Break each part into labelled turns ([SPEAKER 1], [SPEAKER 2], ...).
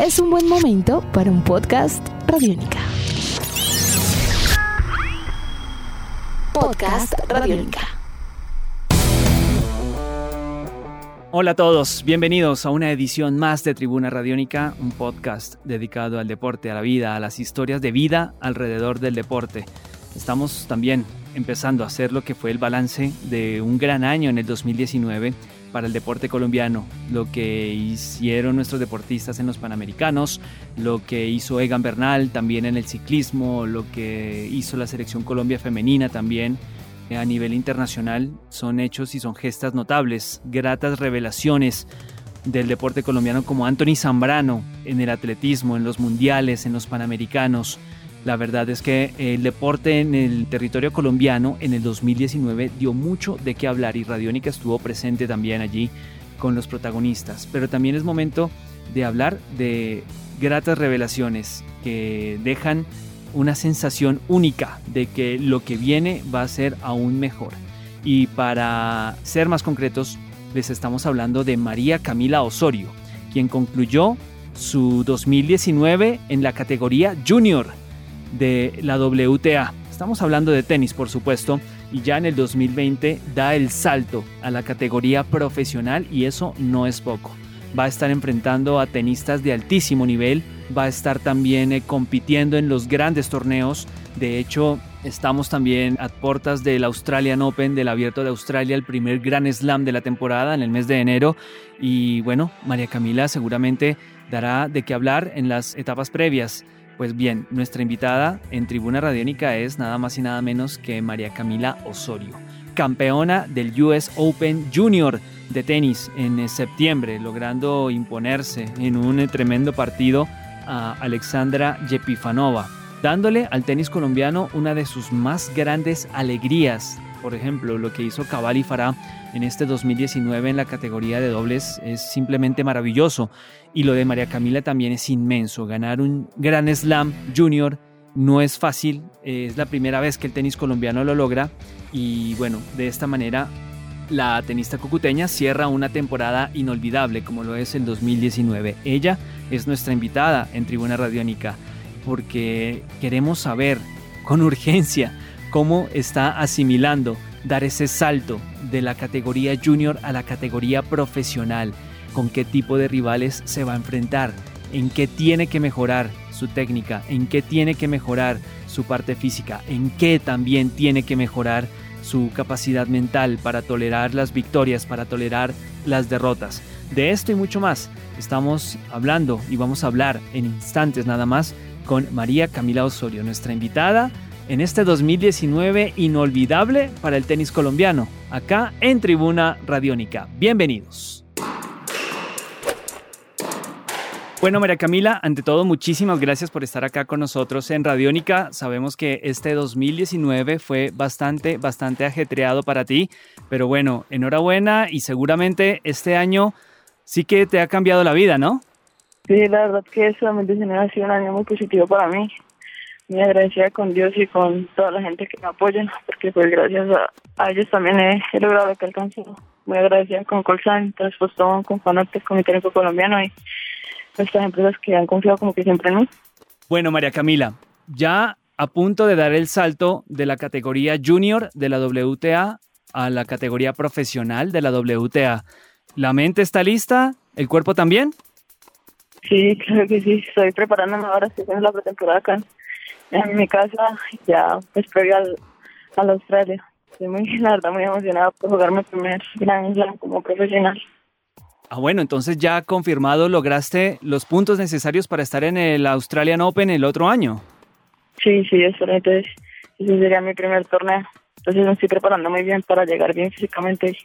[SPEAKER 1] es un buen momento para un podcast Radiónica. Podcast Radiónica.
[SPEAKER 2] Hola a todos, bienvenidos a una edición más de Tribuna Radiónica, un podcast dedicado al deporte, a la vida, a las historias de vida alrededor del deporte. Estamos también empezando a hacer lo que fue el balance de un gran año en el 2019 para el deporte colombiano, lo que hicieron nuestros deportistas en los Panamericanos, lo que hizo Egan Bernal también en el ciclismo, lo que hizo la selección Colombia femenina también a nivel internacional, son hechos y son gestas notables, gratas revelaciones del deporte colombiano como Anthony Zambrano en el atletismo, en los mundiales, en los Panamericanos, la verdad es que el deporte en el territorio colombiano en el 2019 dio mucho de qué hablar y Radiónica estuvo presente también allí con los protagonistas. Pero también es momento de hablar de gratas revelaciones que dejan una sensación única de que lo que viene va a ser aún mejor. Y para ser más concretos, les estamos hablando de María Camila Osorio, quien concluyó su 2019 en la categoría junior de la WTA. Estamos hablando de tenis, por supuesto, y ya en el 2020 da el salto a la categoría profesional y eso no es poco. Va a estar enfrentando a tenistas de altísimo nivel, va a estar también eh, compitiendo en los grandes torneos. De hecho, estamos también a puertas del Australian Open, del Abierto de Australia, el primer Grand Slam de la temporada en el mes de enero. Y bueno, María Camila seguramente dará de qué hablar en las etapas previas. Pues bien, nuestra invitada en Tribuna Radiónica es nada más y nada menos que María Camila Osorio, campeona del US Open Junior de tenis en septiembre, logrando imponerse en un tremendo partido a Alexandra Yepifanova, dándole al tenis colombiano una de sus más grandes alegrías. Por ejemplo, lo que hizo Cavalli Farah en este 2019 en la categoría de dobles es simplemente maravilloso. Y lo de María Camila también es inmenso. Ganar un Gran Slam Junior no es fácil, es la primera vez que el tenis colombiano lo logra. Y bueno, de esta manera la tenista cucuteña cierra una temporada inolvidable como lo es el 2019. Ella es nuestra invitada en Tribuna Radiónica porque queremos saber con urgencia cómo está asimilando dar ese salto de la categoría junior a la categoría profesional, con qué tipo de rivales se va a enfrentar, en qué tiene que mejorar su técnica, en qué tiene que mejorar su parte física, en qué también tiene que mejorar su capacidad mental para tolerar las victorias, para tolerar las derrotas. De esto y mucho más estamos hablando y vamos a hablar en instantes nada más con María Camila Osorio, nuestra invitada en este 2019 inolvidable para el tenis colombiano, acá en Tribuna Radiónica. Bienvenidos. Bueno, María Camila, ante todo, muchísimas gracias por estar acá con nosotros en Radiónica. Sabemos que este 2019 fue bastante, bastante ajetreado para ti, pero bueno, enhorabuena y seguramente este año sí que te ha cambiado la vida, ¿no?
[SPEAKER 3] Sí, la verdad que solamente ha sido un año muy positivo para mí muy agradecida con Dios y con toda la gente que me apoya, porque pues gracias a, ellos también he, logrado lo que alcancé. Muy agradecida con Colsan, Transpostón, con Fanate, con mi técnico colombiano y estas empresas que han confiado como que siempre en mí.
[SPEAKER 2] Bueno, María Camila, ya a punto de dar el salto de la categoría junior de la WTA a la categoría profesional de la WTA. ¿La mente está lista? ¿El cuerpo también?
[SPEAKER 3] Sí, claro que sí. Estoy preparándome ahora, estoy en la pretemporada acá en mi casa ya pues previo al, al Australia. Estoy muy, la verdad, muy emocionada por jugar mi primer Grand Slam como profesional.
[SPEAKER 2] Ah, bueno, entonces ya confirmado, lograste los puntos necesarios para estar en el Australian Open el otro año.
[SPEAKER 3] Sí, sí, eso, entonces ese sería mi primer torneo. Entonces me estoy preparando muy bien para llegar bien físicamente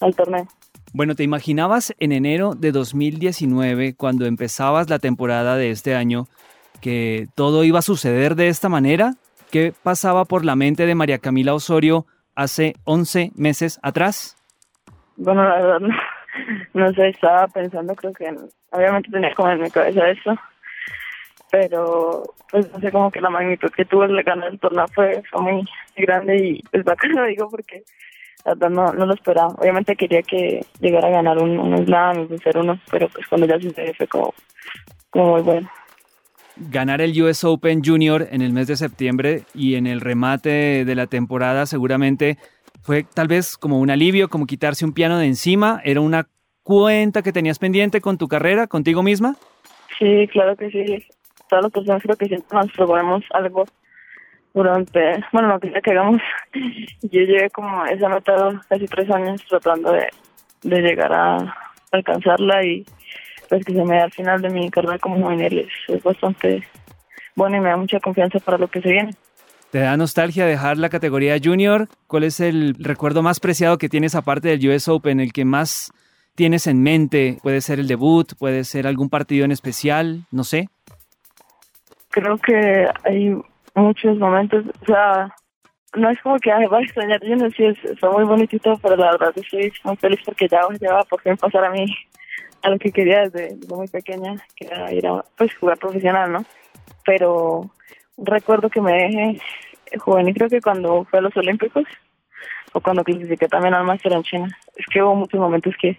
[SPEAKER 3] al torneo.
[SPEAKER 2] Bueno, ¿te imaginabas en enero de 2019, cuando empezabas la temporada de este año, que todo iba a suceder de esta manera? ¿Qué pasaba por la mente de María Camila Osorio hace 11 meses atrás?
[SPEAKER 3] Bueno, la verdad, no, sé, estaba pensando, creo que obviamente tenía como en mi cabeza eso, pero pues no sé, como que la magnitud que tuvo el ganar el torneo fue, muy grande y pues bacano, digo, porque no, no lo esperaba. Obviamente quería que llegara a ganar un, un slam ser uno, pero pues cuando ya sucedió fue como, como muy bueno.
[SPEAKER 2] Ganar el US Open Junior en el mes de septiembre y en el remate de la temporada seguramente fue tal vez como un alivio, como quitarse un piano de encima. ¿Era una cuenta que tenías pendiente con tu carrera, contigo misma?
[SPEAKER 3] Sí, claro que sí. Todas las personas creo que siempre nos proponemos algo durante, bueno, lo que que hagamos. Yo llegué como esa meta casi tres años tratando de, de llegar a alcanzarla y pues que se me da al final de mi carrera como juvenil es bastante bueno y me da mucha confianza para lo que se viene.
[SPEAKER 2] ¿Te da nostalgia dejar la categoría junior? ¿Cuál es el recuerdo más preciado que tienes aparte del US Open, el que más tienes en mente? Puede ser el debut, puede ser algún partido en especial, no sé.
[SPEAKER 3] Creo que hay muchos momentos, o sea, no es como que va a extrañar junior, sí, es, fue muy bonito, pero la verdad estoy muy feliz porque ya, ya va por fin pasar a mí a lo que quería desde, muy pequeña, que era ir a pues, jugar profesional, ¿no? Pero recuerdo que me dejé juvenil, creo que cuando fue a los Olímpicos o cuando clasifiqué también al Máster en China. Es que hubo muchos momentos que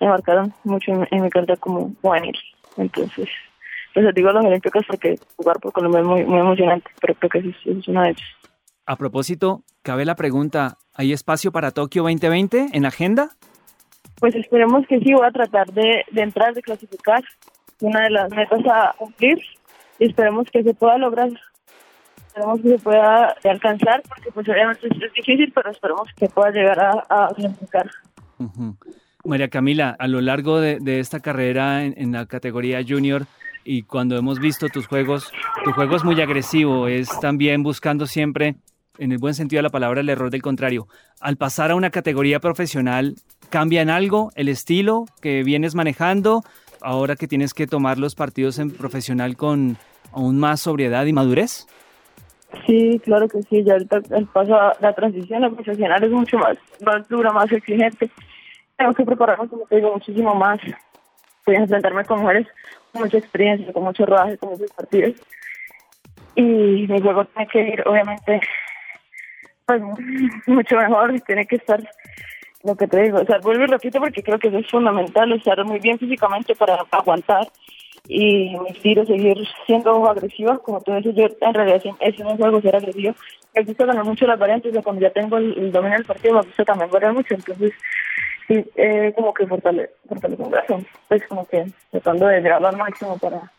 [SPEAKER 3] me marcaron mucho en, mi carrera como juvenil. Entonces, pues les digo los Olímpicos porque jugar por Colombia es muy, muy emocionante, pero creo que es, es uno de ellos.
[SPEAKER 2] A propósito, cabe la pregunta, ¿hay espacio para Tokio 2020 en agenda?
[SPEAKER 3] Pues esperemos que sí, voy a tratar de, de entrar, de clasificar, una de las metas a cumplir y esperemos que se pueda lograr. Esperemos que se pueda alcanzar, porque pues obviamente es, difícil, pero esperemos que pueda llegar a, a
[SPEAKER 2] María Camila, a lo largo de, esta carrera en, la categoría junior y cuando hemos visto tus juegos, tu juego es muy agresivo, es también buscando siempre, en el buen sentido de la palabra, el error del contrario. Al pasar a una categoría profesional, ¿cambia en algo el estilo que vienes manejando ahora que tienes que tomar los partidos en profesional con aún más sobriedad y madurez?
[SPEAKER 3] Sí, claro que sí. Ya el, el paso a la transición a profesional es mucho más, más dura, más exigente. Tengo que prepararme, como te digo, muchísimo más. Voy a enfrentarme con mujeres con mucha experiencia, con mucho rodaje, con muchos partidos. Y mi juego tiene que ir, obviamente, pues mucho mejor y tiene que estar lo que te digo, o sea, vuelvo y repito porque creo que eso es fundamental, estar muy bien físicamente para aguantar y mi estilo seguir siendo agresiva, como tú dices, yo en realidad es un juego ser agresivo. Me gusta ganar mucho las variantes, de cuando ya tengo el, dominio del partido me gusta también variar mucho, entonces sí, eh, como que fortalece fortalece un brazo, pues como que tratando de llegarlo al máximo para,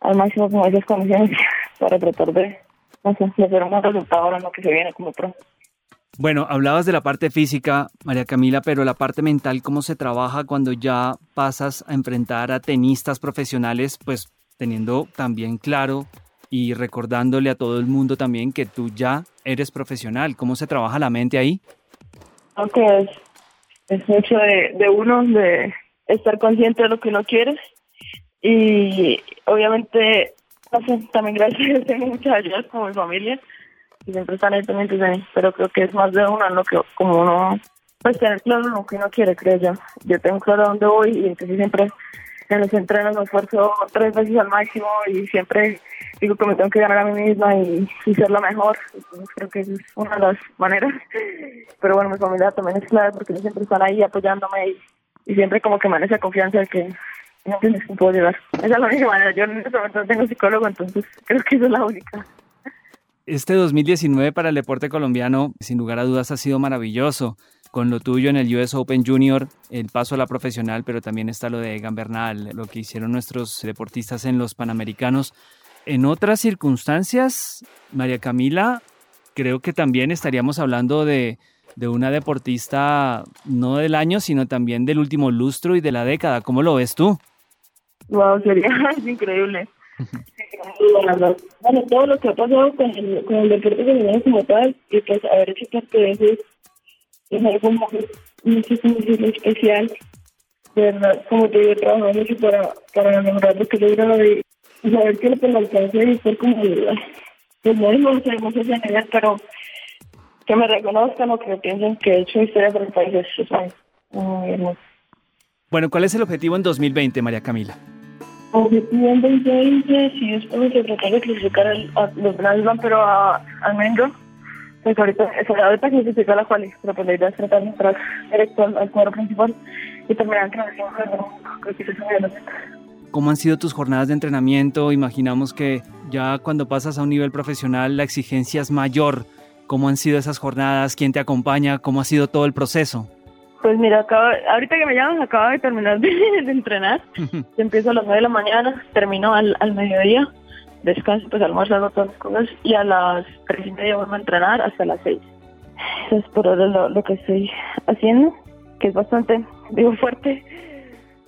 [SPEAKER 3] al máximo como esas condiciones, para tratar de, no sé, de hacer un buen resultado ahora en lo que se viene como pro.
[SPEAKER 2] Bueno, hablabas de la parte física, María Camila, pero la parte mental, ¿cómo se trabaja cuando ya pasas a enfrentar a tenistas profesionales, pues teniendo también claro y recordándole a todo el mundo también que tú ya eres profesional? ¿Cómo se trabaja la mente ahí?
[SPEAKER 3] Aunque es, es mucho de, de uno, de estar consciente de lo que uno quiere y obviamente también gracias tengo muchas ayudas como mi familia y siempre están ahí pendientes de mí, pero creo que es más de uno lo que como uno pues tener claro lo que uno quiere, creo yo. Yo tengo claro a dónde voy y entonces siempre en los entrenos me esfuerzo tres veces al máximo y siempre digo que me tengo que ganar a mí misma y, ser la mejor. Entonces creo que esa es una de las maneras. Pero bueno, mi familia también es clave porque siempre están ahí apoyándome y, siempre como que me dan esa confianza de que no tienes que puedo llegar. Esa es la única manera. Yo en este momento no tengo psicólogo, entonces creo que esa es la única.
[SPEAKER 2] Este 2019 para el deporte colombiano, sin lugar a dudas, ha sido maravilloso. Con lo tuyo en el US Open Junior, el paso a la profesional, pero también está lo de Egan Bernal, lo que hicieron nuestros deportistas en los Panamericanos. En otras circunstancias, María Camila, creo que también estaríamos hablando de, de una deportista no del año, sino también del último lustro y de la década. ¿Cómo lo ves tú?
[SPEAKER 3] Wow, sería increíble. Bueno, todo lo que ha pasado con el, con el deporte femenino como tal, y pues haber hecho parte de eso es algo muy, muy, especial. verdad, como te digo, he trabajado mucho para, para lograr lo que logrado y saber que lo alcance y ser como, pues no digo, ese nivel, pero que me reconozcan o que piensen que he hecho historia para el país, es muy hermoso.
[SPEAKER 2] Bueno, ¿cuál es el objetivo en 2020, María Camila?
[SPEAKER 3] Objetivo en 2020, sí, de clasificar pero a, ahorita, la tratar de entrar directo al, cuadro principal y terminar creo que eso.
[SPEAKER 2] ¿Cómo han sido tus jornadas de entrenamiento? Imaginamos que ya cuando pasas a un nivel profesional la exigencia es mayor. ¿Cómo han sido esas jornadas? ¿Quién te acompaña? ¿Cómo ha sido todo el proceso?
[SPEAKER 3] Pues mira, acabo, ahorita que me llamas, acabo de terminar de, de entrenar. empiezo a las 9 de la mañana, termino al, al mediodía, descanso, pues almuerzo, todas las cosas, y a las 3 y media vuelvo a entrenar hasta las 6. Eso es por ahora lo, lo que estoy haciendo, que es bastante, digo, fuerte,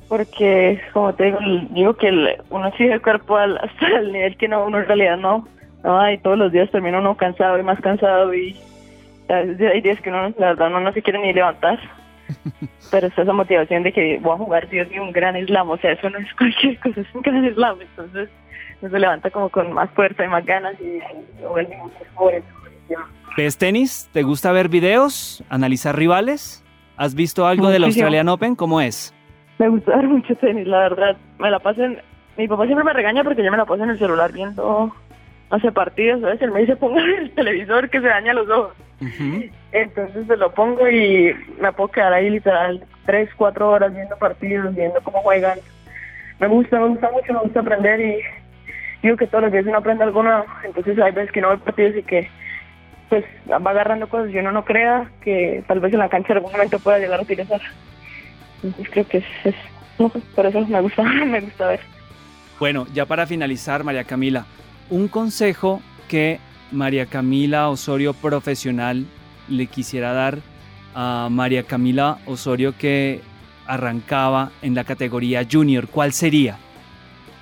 [SPEAKER 3] porque, como te digo, digo que uno sigue el cuerpo al, hasta el nivel que no, uno en realidad no. no y todos los días termina uno cansado y más cansado, y hay días que uno, la verdad, uno no se quiere ni levantar pero es esa motivación de que voy a jugar Dios y un gran islam, o sea, eso no es cualquier cosa, es un gran islam, entonces uno se levanta como con más fuerza y más ganas y vuelve más joven.
[SPEAKER 2] ¿Ves tenis? ¿Te gusta ver videos? ¿Analizar rivales? ¿Has visto algo del. Australian Open? ¿Cómo es?
[SPEAKER 3] Me gusta ver mucho tenis, la verdad. Me la paso en... Mi papá siempre me regaña porque yo me la paso en el celular viendo, no sé, partidos, ¿sabes? Él me dice, ponga el televisor que se daña los ojos.
[SPEAKER 2] Ujú.
[SPEAKER 3] Entonces se lo pongo y me puedo quedar ahí literal tres, cuatro horas viendo partidos, viendo cómo juegan. Me gusta, me gusta mucho, me gusta aprender y digo que todos los días uno aprende algo nuevo. Entonces hay veces que no veo partidos y que pues va agarrando cosas y uno no crea que tal vez en la cancha en algún momento pueda llegar a utilizar. Entonces creo que es, es no por eso me gusta, me gusta ver.
[SPEAKER 2] Bueno, ya para finalizar, María Camila, un consejo que María Camila Osorio profesional le quisiera dar a María Camila Osorio que arrancaba en la categoría junior, ¿cuál sería?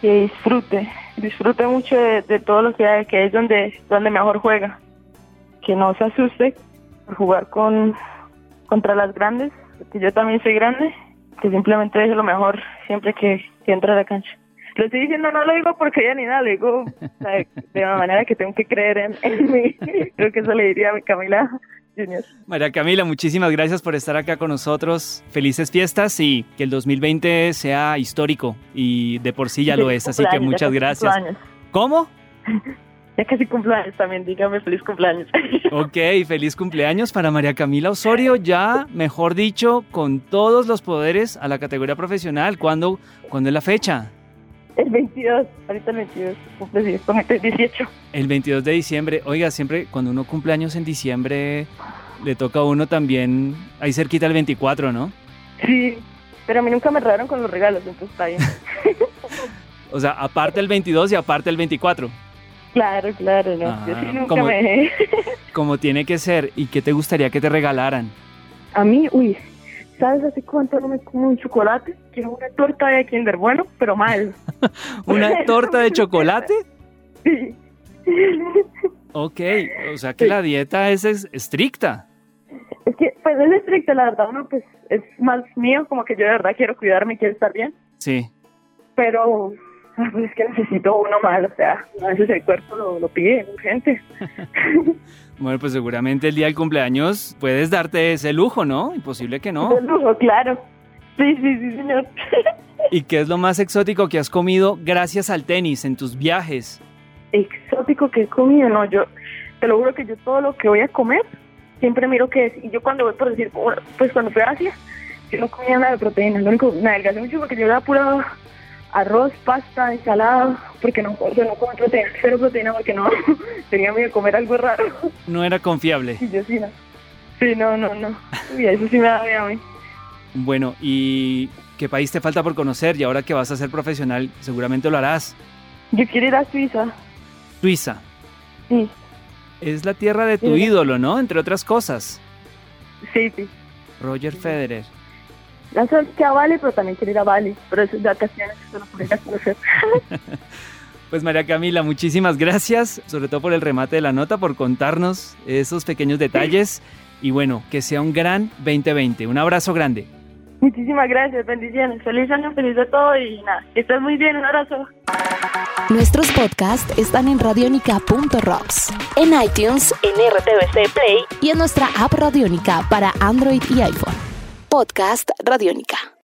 [SPEAKER 3] que disfrute, disfrute mucho de, de todo lo que hay, que es donde, donde mejor juega. Que no se asuste por jugar con contra las grandes, que yo también soy grande, que simplemente deje lo mejor siempre que, que entre a la cancha. Lo estoy diciendo, no lo digo porque ya ni nada, lo digo o sea, de una manera que tengo que creer en, en mí. Creo que eso le diría a mi Camila Junior.
[SPEAKER 2] María Camila, muchísimas gracias por estar acá con nosotros. Felices fiestas y que el 2020 sea histórico y de por sí ya lo es, así que muchas gracias. ¿Cómo?
[SPEAKER 3] Ya casi cumpleaños también, dígame feliz cumpleaños.
[SPEAKER 2] Ok, feliz cumpleaños para María Camila Osorio, ya, mejor dicho, con todos los poderes a la categoría profesional. ¿Cuándo, ¿cuándo es la fecha?
[SPEAKER 3] El 22, ahorita el 22, cumple 10, con este 18.
[SPEAKER 2] El 22 de diciembre. Oiga, siempre cuando uno cumple años en diciembre, le toca a uno también, ahí cerquita el 24, ¿no?
[SPEAKER 3] Sí, pero a mí nunca me regalaron con los regalos, entonces está bien.
[SPEAKER 2] O sea, aparte el 22 y aparte el 24,
[SPEAKER 3] claro, claro, no.
[SPEAKER 2] Ah,
[SPEAKER 3] Yo sí nunca
[SPEAKER 2] como-
[SPEAKER 3] me...
[SPEAKER 2] como tiene que ser. ¿Y qué te gustaría que te regalaran?
[SPEAKER 3] A mí, uy, ¿sabes hace cuánto no me como un chocolate? Quiero una torta de Kinder Bueno, pero mal.
[SPEAKER 2] ¿Una torta de chocolate?
[SPEAKER 3] Sí.
[SPEAKER 2] Ok, o sea que la dieta es, es estricta.
[SPEAKER 3] Es que, pues es estricto, la verdad, uno pues es más mío, como que yo de verdad quiero cuidarme y quiero estar bien,
[SPEAKER 2] Sí.
[SPEAKER 3] pero pues es que necesito uno mal, o sea, a veces el cuerpo lo, lo pide urgente.
[SPEAKER 2] Bueno, pues seguramente el día del cumpleaños puedes darte ese lujo, ¿no? Imposible que no.
[SPEAKER 3] De lujo, claro. Sí, sí, sí, señor.
[SPEAKER 2] ¿Y qué es lo más exótico que has comido gracias al tenis en tus viajes?
[SPEAKER 3] exótico que he comido, no, yo te lo juro que yo todo lo que voy a comer siempre miro qué es. Y yo cuando voy por decir, bueno, pues cuando fui a Asia, yo no comía nada de proteína, lo único, me adelgacé mucho porque yo era puro arroz, pasta, ensalada, porque no, o sea, no como proteína, cero proteína porque no, tenía miedo de comer algo raro.
[SPEAKER 2] No era confiable.
[SPEAKER 3] Y yo sí, no. Sí, no, no, no. Y eso sí me da miedo a mí.
[SPEAKER 2] Bueno, ¿y qué país te falta por conocer? Y ahora que vas a ser profesional, seguramente lo harás.
[SPEAKER 3] Yo quiero ir a Suiza,
[SPEAKER 2] Suiza.
[SPEAKER 3] sí,
[SPEAKER 2] Es la tierra de tu
[SPEAKER 3] Sí.
[SPEAKER 2] ídolo, ¿no? Entre otras cosas.
[SPEAKER 3] sí, sí.
[SPEAKER 2] Roger Federer.
[SPEAKER 3] Que a Bali, pero también quiero ir a Bali, pero eso es de vacaciones, eso no puedo ir a conocer.
[SPEAKER 2] Pues María Camila, muchísimas gracias, sobre todo por el remate de la nota, por contarnos esos pequeños detalles y bueno, que sea un gran 2020. Un abrazo grande.
[SPEAKER 3] Muchísimas gracias, bendiciones. Feliz año, feliz de todo y nada, que estés muy bien, un abrazo.
[SPEAKER 1] Nuestros podcasts están en radionica.rocks, en iTunes, en RTVC Play y en nuestra app Radionica para Android y iPhone. Podcast Radionica.